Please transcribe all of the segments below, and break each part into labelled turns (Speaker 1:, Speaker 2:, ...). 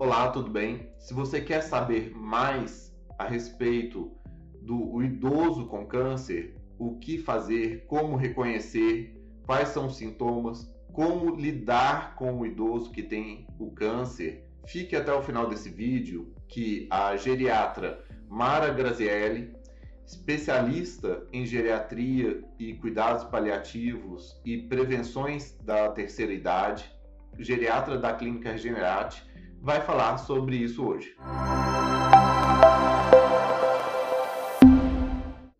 Speaker 1: Olá, tudo bem? Se você quer saber mais a respeito do idoso com câncer, o que fazer, como reconhecer, quais são os sintomas, como lidar com o idoso que tem o câncer, fique até o final desse vídeo que a geriatra Mara Grazielli, especialista em geriatria e cuidados paliativos e prevenções da terceira idade, geriatra da Clínica Regenerate, vai falar sobre isso hoje.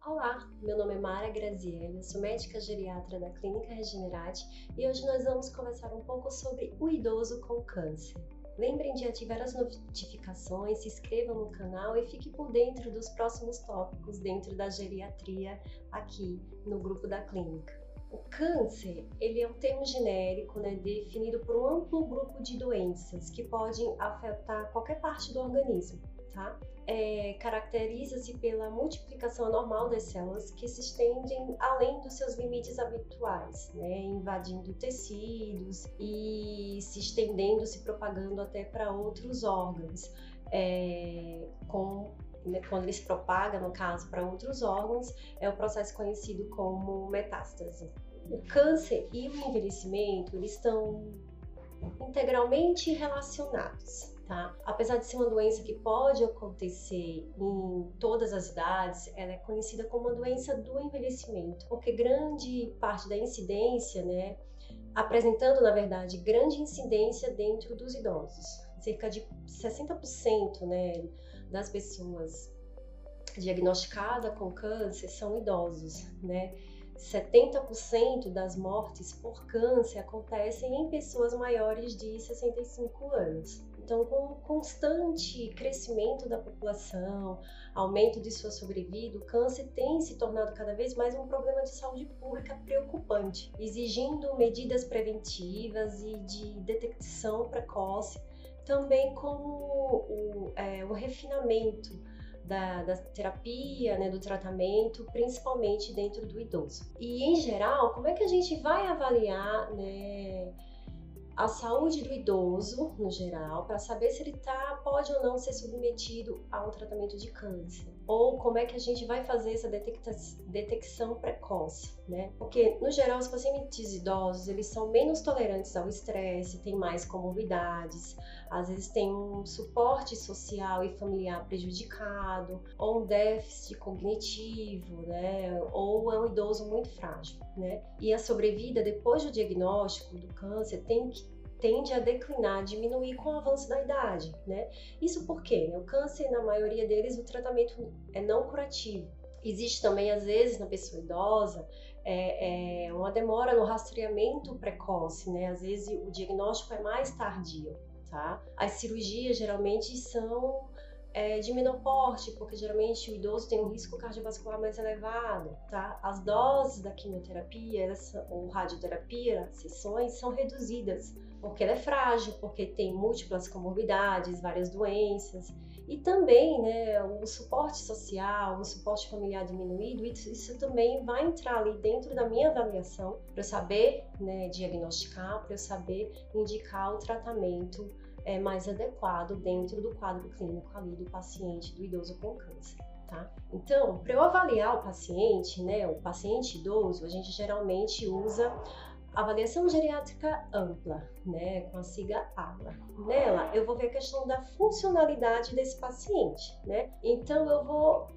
Speaker 2: Olá, meu nome é Mara Graziella, sou médica geriatra da Clínica Regenerate e hoje nós vamos conversar um pouco sobre o idoso com câncer. Lembrem de ativar as notificações, se inscrevam no canal e fique por dentro dos próximos tópicos dentro da geriatria aqui no grupo da clínica. O câncer, ele é um termo genérico, né, definido por um amplo grupo de doenças que podem afetar qualquer parte do organismo, tá? É, Caracteriza-se pela multiplicação anormal das células que se estendem além dos seus limites habituais, né, invadindo tecidos e se estendendo, se propagando até para outros órgãos, é, com né, quando ele se propaga, no caso, para outros órgãos, é o processo conhecido como metástase. O câncer e o envelhecimento eles estão integralmente relacionados. Tá? Apesar de ser uma doença que pode acontecer em todas as idades, ela é conhecida como uma doença do envelhecimento, porque grande parte da incidência, né, apresentando na verdade grande incidência dentro dos idosos, cerca de 60%, né, das pessoas diagnosticadas com câncer são idosos, né? 70% das mortes por câncer acontecem em pessoas maiores de 65 anos. Então, com o constante crescimento da população, aumento de sua sobrevida, o câncer tem se tornado cada vez mais um problema de saúde pública preocupante, exigindo medidas preventivas e de detecção precoce também como o, é, o refinamento da, da, terapia, né, do tratamento, principalmente dentro do idoso. E em geral, como é que a gente vai avaliar né, a saúde do idoso, no geral, para saber se ele tá, pode ou não ser submetido a um tratamento de câncer. Ou como é que a gente vai fazer essa detecção precoce, né? Porque, no geral, os pacientes idosos, eles são menos tolerantes ao estresse, têm mais comorbidades, às vezes tem um suporte social e familiar prejudicado, ou um déficit cognitivo, né? Ou é um idoso muito frágil, né? E a sobrevida depois do diagnóstico do câncer tem que tende a declinar, diminuir com o avanço da idade, né? Isso porque o câncer, na maioria deles, o tratamento é não curativo. Existe também, às vezes, na pessoa idosa, é, é uma demora no rastreamento precoce, né? Às vezes o diagnóstico é mais tardio, tá? As cirurgias geralmente são é, de menor porte, porque geralmente o idoso tem um risco cardiovascular mais elevado, tá? As doses da quimioterapia ou radioterapia, sessões, são reduzidas, porque ela é frágil, porque tem múltiplas comorbidades, várias doenças, e também, né, o suporte social, o suporte familiar diminuído, isso, isso também vai entrar ali dentro da minha avaliação, para eu saber né, diagnosticar, para eu saber indicar o tratamento é, mais adequado dentro do quadro clínico ali do paciente, do idoso com câncer. Tá? Então, para eu avaliar o paciente, né, o paciente idoso, a gente geralmente usa avaliação geriátrica ampla, né, com a sigla ABA. Nela, eu vou ver a questão da funcionalidade desse paciente, né? Então, eu vou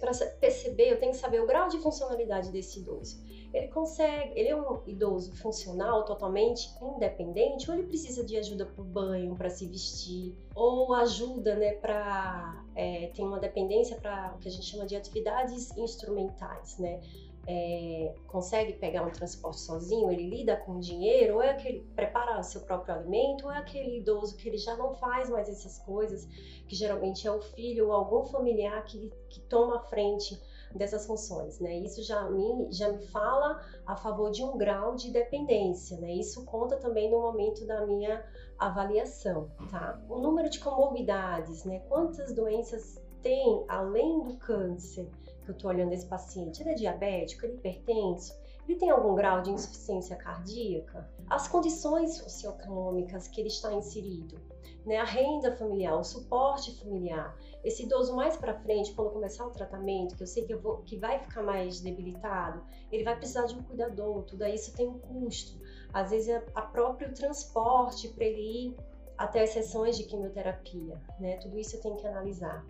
Speaker 2: para perceber, eu tenho que saber o grau de funcionalidade desse idoso ele consegue, ele é um idoso funcional, totalmente independente, ou ele precisa de ajuda para o banho, para se vestir, ou ajuda, né, para é, tem uma dependência para o que a gente chama de atividades instrumentais, né? É, consegue pegar um transporte sozinho, ele lida com dinheiro, ou é aquele prepara seu próprio alimento, ou é aquele idoso que ele já não faz mais essas coisas, que geralmente é o filho ou algum familiar que, que toma a frente dessas funções, né? Isso já me, já me fala a favor de um grau de dependência, né? Isso conta também no momento da minha avaliação, tá? O número de comorbidades, né? Quantas doenças tem além do câncer que eu estou olhando esse paciente? Ele é diabético, ele é hipertenso, ele tem algum grau de insuficiência cardíaca? As condições socioeconômicas que ele está inserido. Né, a renda familiar, o suporte familiar. Esse idoso mais para frente, quando começar o tratamento, que eu sei que, eu vou, que vai ficar mais debilitado, ele vai precisar de um cuidador, tudo isso tem um custo. Às vezes, a, a próprio transporte para ele ir até as sessões de quimioterapia, né? Tudo isso eu tenho que analisar.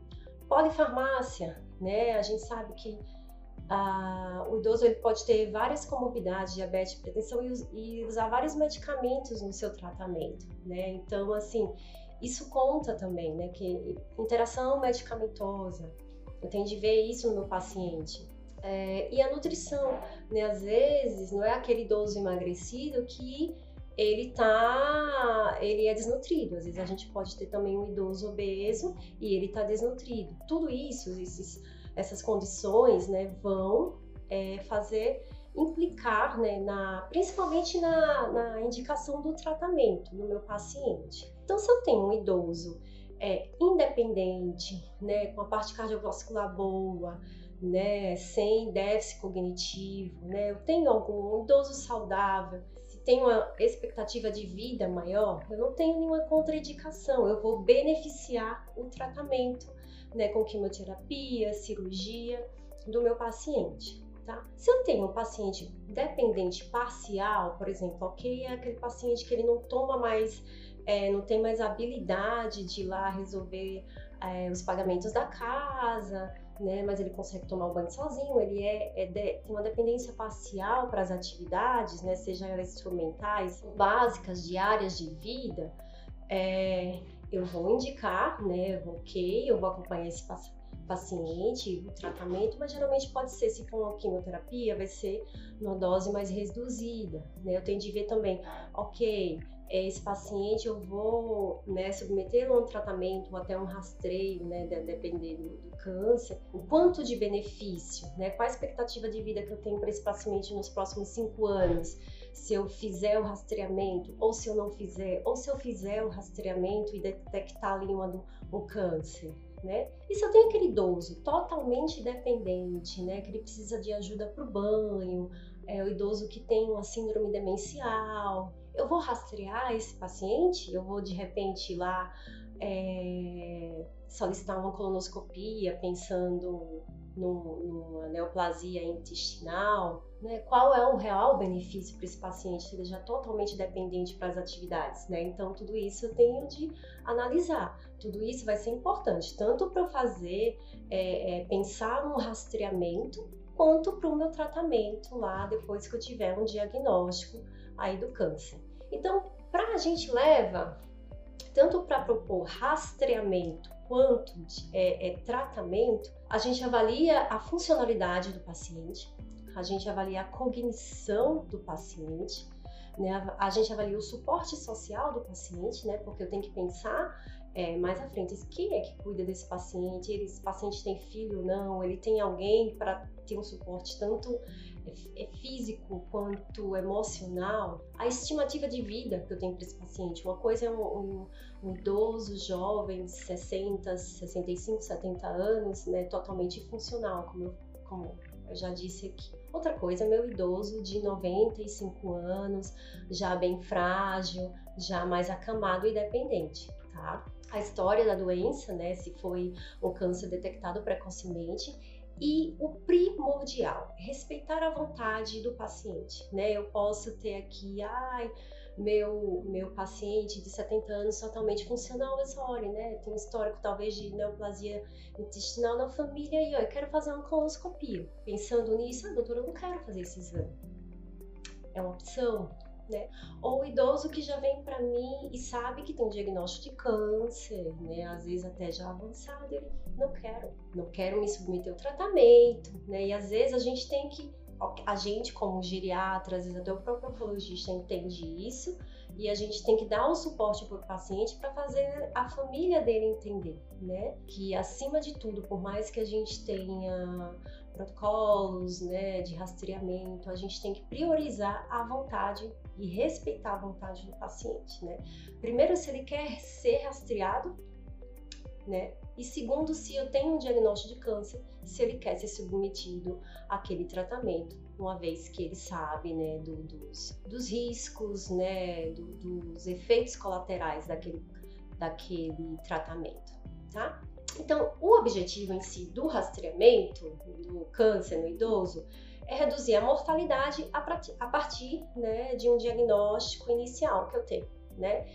Speaker 2: Polifarmácia, né? A gente sabe que ah, o idoso ele pode ter várias comorbidades, diabetes, hipertensão e, e, usar vários medicamentos no seu tratamento, né? Então, assim, isso conta também, né? Que interação medicamentosa, eu tenho de ver isso no meu paciente. É, e a nutrição, né? Às vezes não é aquele idoso emagrecido que ele tá, ele é desnutrido. Às vezes a gente pode ter também um idoso obeso e ele tá desnutrido. Tudo isso, esses, essas condições, né, vão é, fazer implicar, né, na, principalmente na, na indicação do tratamento no meu paciente. Então, se eu tenho um idoso é, independente, né, com a parte cardiovascular boa, né, sem déficit cognitivo, né, eu tenho algum um idoso saudável, tem uma expectativa de vida maior, eu não tenho nenhuma contraindicação, eu vou beneficiar o tratamento, né, com quimioterapia, cirurgia do meu paciente. Tá? Se eu tenho um paciente dependente parcial, por exemplo, ok, é aquele paciente que ele não toma mais é, não tem mais habilidade de ir lá resolver é, os pagamentos da casa, né? Mas ele consegue tomar o banho sozinho, ele é, é de, tem uma dependência parcial para as atividades, né? Seja elas instrumentais, básicas, diárias de vida. É, eu vou indicar, né? Ok, eu vou acompanhar esse paciente, o tratamento, mas geralmente pode ser, se for uma quimioterapia, vai ser numa dose mais reduzida, né? Eu tenho de ver também, ok, esse paciente eu vou né, submetê-lo a um tratamento ou até um rastreio, né, dependendo do câncer, o quanto de benefício, né, qual a expectativa de vida que eu tenho para esse paciente nos próximos cinco anos, se eu fizer o rastreamento ou se eu não fizer, ou se eu fizer o rastreamento e detectar ali uma, um câncer, né? E se eu tenho aquele idoso totalmente dependente, né, que ele precisa de ajuda para o banho, é o idoso que tem uma síndrome demencial, eu vou rastrear esse paciente, eu vou de repente lá é, solicitar uma colonoscopia pensando no, numa neoplasia intestinal, né? qual é o real benefício para esse paciente, ele já totalmente dependente para as atividades, né? Então tudo isso eu tenho de analisar, tudo isso vai ser importante, tanto para fazer, é, é, pensar no rastreamento, quanto para o meu tratamento lá depois que eu tiver um diagnóstico aí do câncer. Então, para a gente leva tanto para propor rastreamento quanto de, é, é, tratamento, a gente avalia a funcionalidade do paciente, a gente avalia a cognição do paciente, né? a gente avalia o suporte social do paciente, né? porque eu tenho que pensar é, mais à frente, quem é que cuida desse paciente? Esse paciente tem filho não? Ele tem alguém para ter um suporte tanto é, é físico quanto emocional, a estimativa de vida que eu tenho para esse paciente. Uma coisa é um, um, um, idoso, jovem, 60, 65, 70 anos, né, totalmente funcional, como como eu já disse aqui. Outra coisa meu idoso de 95 anos, já bem frágil, já mais acamado e dependente, tá? A história da doença, né, se foi um câncer detectado precocemente e o primordial, respeitar a vontade do paciente, né? Eu posso ter aqui, ai, meu, meu paciente de 70 anos totalmente funcional, mas olha, né? Tem um histórico talvez de neoplasia intestinal na família e ó, eu quero fazer uma colonoscopia. Pensando nisso, ah, doutora, eu não quero fazer esse exame. É uma opção, né? Ou o idoso que já vem para mim e sabe que tem um diagnóstico de câncer, né? Às vezes até já avançado, ele não quero, não quero me submeter ao tratamento, né? E às vezes a gente tem que a gente como geriatra, às vezes até o próprio oncologista entende isso, e a gente tem que dar o suporte para o paciente para fazer a família dele entender, né? Que acima de tudo, por mais que a gente tenha protocolos, né, de rastreamento, a gente tem que priorizar a vontade e respeitar a vontade do paciente, né? Primeiro, se ele quer ser rastreado, né? E segundo, se eu tenho um diagnóstico de câncer, se ele quer ser submetido àquele tratamento, uma vez que ele sabe, né, do, dos, dos riscos, né, do, dos efeitos colaterais daquele daquele tratamento, tá? Então, o objetivo em si do rastreamento do câncer no idoso é reduzir a mortalidade a partir né, de um diagnóstico inicial que eu tenho, né?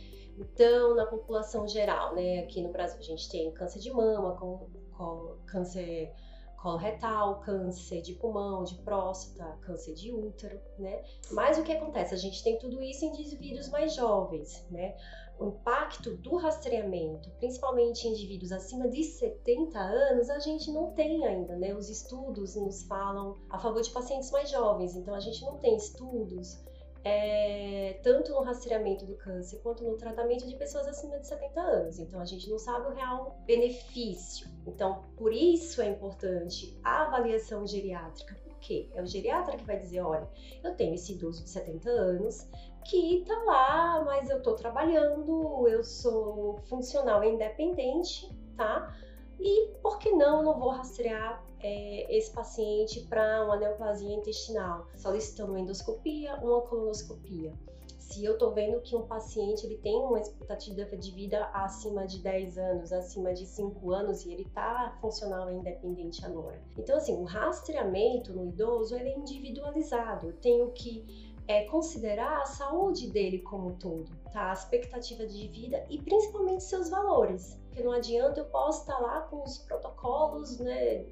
Speaker 2: Então, na população geral, né, aqui no Brasil a gente tem câncer de mama, com, com câncer coloretal, câncer de pulmão, de próstata, câncer de útero, né? Mas o que acontece? A gente tem tudo isso em indivíduos mais jovens, né? O impacto do rastreamento, principalmente em indivíduos acima de 70 anos, a gente não tem ainda, né? Os estudos nos falam a favor de pacientes mais jovens, então a gente não tem estudos é, tanto no rastreamento do câncer quanto no tratamento de pessoas acima de 70 anos. Então a gente não sabe o real benefício. Então, por isso é importante a avaliação geriátrica. Por quê? É o geriatra que vai dizer: olha, eu tenho esse idoso de 70 anos que tá lá, mas eu tô trabalhando, eu sou funcional independente, tá? E por que não não vou rastrear é, esse paciente para uma neoplasia intestinal, solicitando uma endoscopia, uma colonoscopia? Se eu estou vendo que um paciente ele tem uma expectativa de vida acima de 10 anos, acima de 5 anos e ele está funcional e independente agora. Então, assim, o rastreamento no idoso ele é individualizado. Eu tenho que é, considerar a saúde dele como um todo, tá? A expectativa de vida e principalmente seus valores. Porque não adianta eu posso estar lá com os protocolos, né?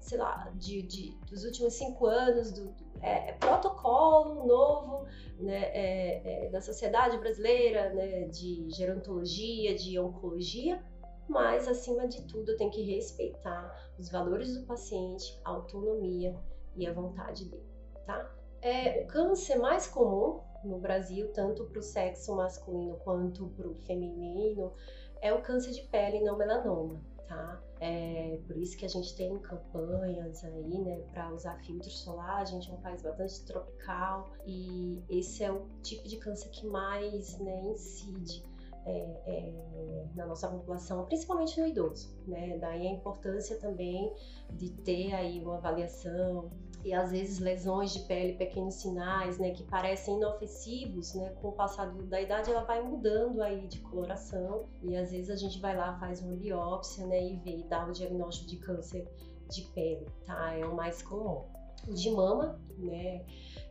Speaker 2: Sei lá, de, de dos últimos cinco anos, do, é, é protocolo novo né, é, é, da Sociedade Brasileira né, de Gerontologia, de Oncologia, mas acima de tudo eu tenho que respeitar os valores do paciente, a autonomia e a vontade dele, tá? É, o câncer mais comum no Brasil, tanto para o sexo masculino quanto para o feminino, é o câncer de pele não melanoma, tá? É por isso que a gente tem campanhas aí, né, para usar filtro solar. A gente é um país bastante tropical e esse é o tipo de câncer que mais, né, incide é, é, na nossa população, principalmente no idoso, né? Daí a importância também de ter aí uma avaliação e às vezes lesões de pele, pequenos sinais, né, que parecem inofensivos, né, com o passar da idade ela vai mudando aí de coloração e às vezes a gente vai lá faz uma biópsia, né, e vê e dá o diagnóstico de câncer de pele, tá? É o mais comum. O de mama, né,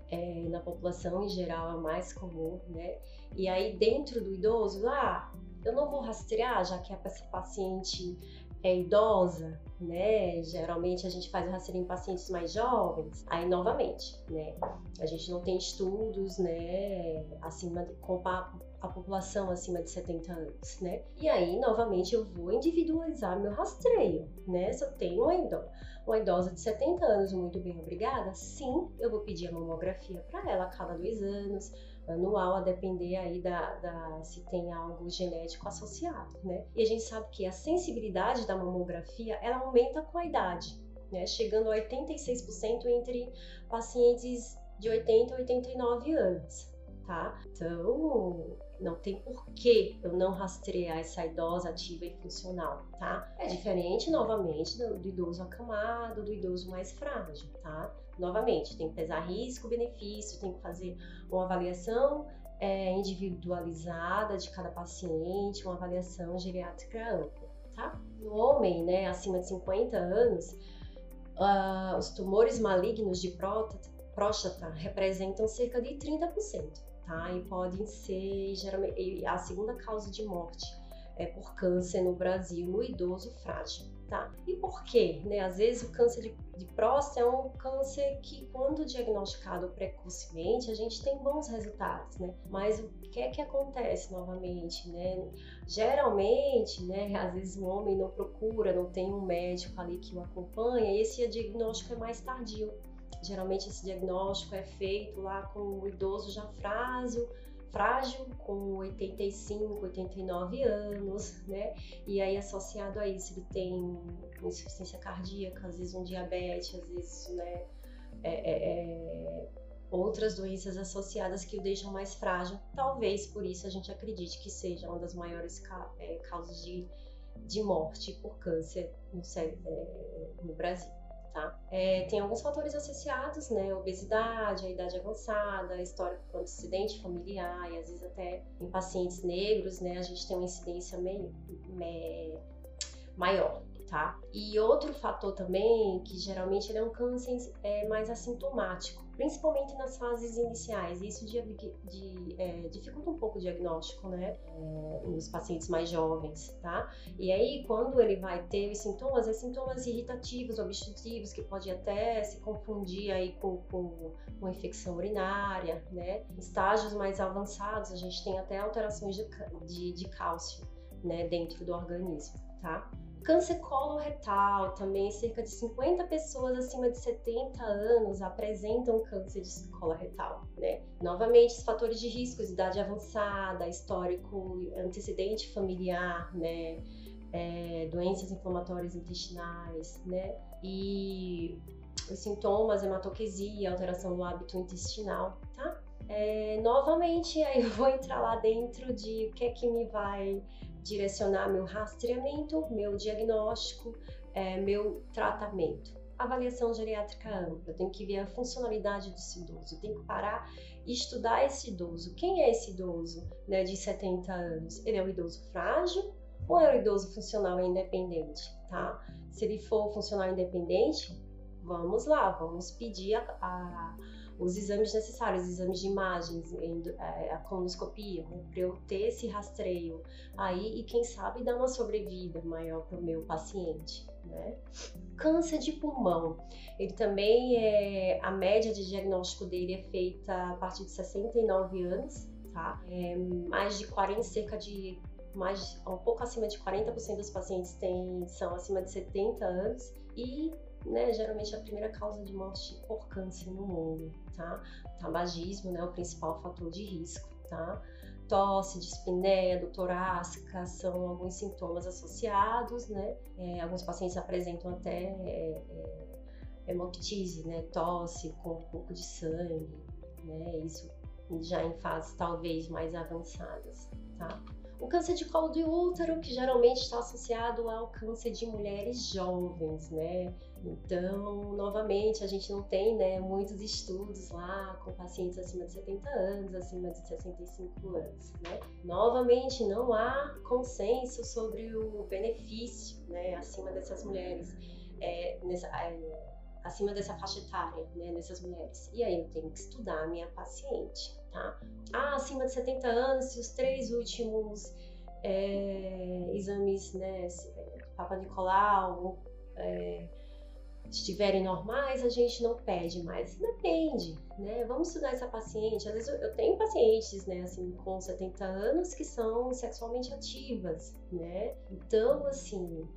Speaker 2: é, na população em geral é o mais comum, né? E aí dentro do idoso, ah, eu não vou rastrear, já que essa paciente é idosa, né? Geralmente a gente faz o rastreio em pacientes mais jovens. Aí novamente, né? A gente não tem estudos, né? Acima de, a, população acima de 70 anos, né? E aí novamente eu vou individualizar meu rastreio, né? Se eu tenho uma idosa, uma idosa de 70 anos muito bem obrigada, sim, eu vou pedir a mamografia para ela a cada dois anos anual, a depender aí da, da, se tem algo genético associado, né? E a gente sabe que a sensibilidade da mamografia ela aumenta com a idade, né? Chegando a 86% entre pacientes de 80 a 89 anos, tá? Então, não tem por que eu não rastrear essa idosa ativa e funcional, tá? É diferente, novamente, do, do idoso acamado, do idoso mais frágil, tá? Novamente, tem que pesar risco, benefício, tem que fazer uma avaliação é, individualizada de cada paciente, uma avaliação geriátrica ampla, tá? No homem, né, acima de 50 anos, uh, os tumores malignos de próstata, próstata representam cerca de 30% tá? E podem ser geralmente a segunda causa de morte é por câncer no Brasil no idoso frágil, tá? E por quê? Né? Às vezes o câncer de, de próstata é um câncer que, quando diagnosticado precocemente, a gente tem bons resultados, né? Mas o que é que acontece novamente, né? Geralmente, né? Às vezes o homem não procura, não tem um médico ali que o acompanha, e esse diagnóstico é mais tardio. Geralmente esse diagnóstico é feito lá com o idoso já frágil, frágil, com 85, 89 anos, né? E aí associado a isso ele tem insuficiência cardíaca, às vezes um diabetes, às vezes, né? É, é, é, outras doenças associadas que o deixam mais frágil. Talvez por isso a gente acredite que seja uma das maiores ca é, causas de, de morte por câncer é, no Brasil tá? É, tem alguns fatores associados, né? Obesidade, a idade avançada, histórico com antecedente familiar e às vezes até em pacientes negros, né? A gente tem uma incidência meio, meio maior, tá? E outro fator também, que geralmente ele é um câncer é, mais assintomático, principalmente nas fases iniciais. Isso de, de, é, dificulta um pouco o diagnóstico, né, é, nos pacientes mais jovens, tá? E aí, quando ele vai ter os sintomas, é sintomas irritativos, obstrutivos, que pode até se confundir aí com, com, com infecção urinária, né? Estágios mais avançados, a gente tem até alterações de, de, de cálcio, né, dentro do organismo, tá? Câncer coloretal também, cerca de 50 pessoas acima de 70 anos apresentam câncer de coloretal, né? Novamente, os fatores de risco, idade avançada, histórico, antecedente familiar, né? É, doenças inflamatórias intestinais, né? E os sintomas, hematoquesia, alteração do hábito intestinal, tá? É, novamente, aí eu vou entrar lá dentro de o que é que me vai direcionar meu rastreamento, meu diagnóstico, é, meu tratamento. Avaliação geriátrica ampla, eu tenho que ver a funcionalidade desse idoso, eu tenho que parar e estudar esse idoso. Quem é esse idoso né, de 70 anos? Ele é um idoso frágil ou é um idoso funcional e independente? Tá? Se ele for funcional independente, vamos lá, vamos pedir a, a os exames necessários, exames de imagens, é, a colonoscopia, né, para eu ter esse rastreio aí e quem sabe dar uma sobrevida maior para o meu paciente. Né? Câncer de pulmão, ele também é a média de diagnóstico dele é feita a partir de 69 anos, tá? É, mais de 40, cerca de mais um pouco acima de 40% dos pacientes têm, são acima de 70 anos e né, geralmente é a primeira causa de morte por câncer no mundo, tá? Tabagismo, né, o principal fator de risco, tá? Tosse, dispneia, do torácica são alguns sintomas associados, né? É, alguns pacientes apresentam até é, é, hemoptise, né? Tosse com um pouco de sangue, né? Isso já em fases talvez mais avançadas, tá? O câncer de colo do útero, que geralmente está associado ao câncer de mulheres jovens, né? Então, novamente, a gente não tem né, muitos estudos lá com pacientes acima de 70 anos, acima de 65 anos. Né? Novamente, não há consenso sobre o benefício né, acima dessas mulheres, é, nessa, é, acima dessa faixa etária, né, nessas mulheres. E aí eu tenho que estudar a minha paciente, tá? Ah, acima de 70 anos, se os três últimos é, exames, né, é, Papa Nicolau, é, estiverem normais, a gente não pede mais. Depende, né? Vamos estudar essa paciente. Às vezes eu, tenho pacientes, né, assim, com 70 anos que são sexualmente ativas, né? Então, assim,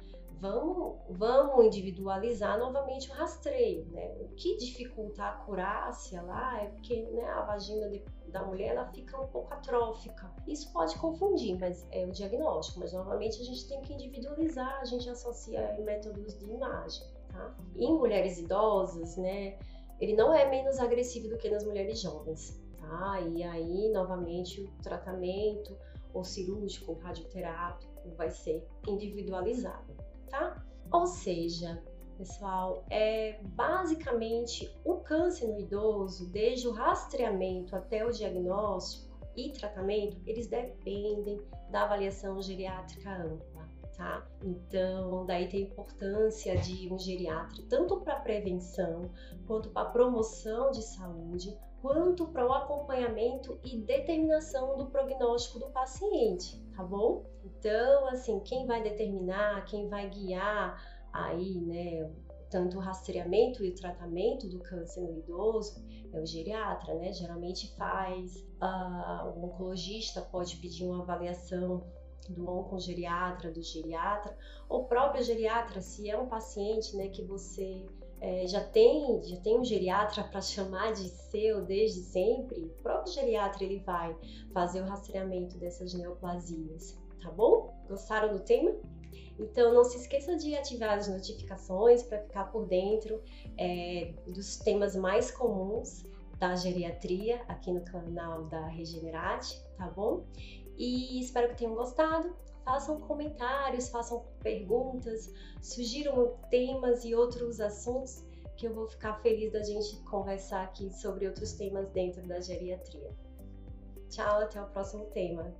Speaker 2: vamos, vamos individualizar novamente o rastreio, né? O que dificulta a acurácia lá é porque né, a vagina de, da mulher ela fica um pouco atrófica. Isso pode confundir, mas é o diagnóstico. Mas novamente a gente tem que individualizar, a gente associa métodos de imagem, tá? Em mulheres idosas, né? Ele não é menos agressivo do que nas mulheres jovens, tá? E aí, novamente, o tratamento ou cirúrgico, radioterápico, vai ser individualizado tá? Ou seja, pessoal, é basicamente o câncer no idoso, desde o rastreamento até o diagnóstico e tratamento, eles dependem da avaliação geriátrica ampla, tá? Então, daí tem a importância de um geriatra tanto para prevenção quanto para promoção de saúde, quanto para o acompanhamento e determinação do prognóstico do paciente, tá bom? Então, assim, quem vai determinar, quem vai guiar aí, né, tanto o rastreamento e o tratamento do câncer no idoso é o geriatra, né? Geralmente faz, uh, o oncologista pode pedir uma avaliação do oncogeriatra, do geriatra, ou próprio geriatra, se é um paciente, né, que você é, já tem já tem um geriatra para chamar de seu desde sempre, o próprio geriatra ele vai fazer o rastreamento dessas neoplasias, tá bom? Gostaram do tema? Então não se esqueça de ativar as notificações para ficar por dentro é, dos temas mais comuns da geriatria aqui no canal da Regenerate, tá bom? E espero que tenham gostado. façam comentários, façam perguntas, sugiram temas e outros assuntos que eu vou ficar feliz da gente conversar aqui sobre outros temas dentro da geriatria. Tchau, até o próximo tema.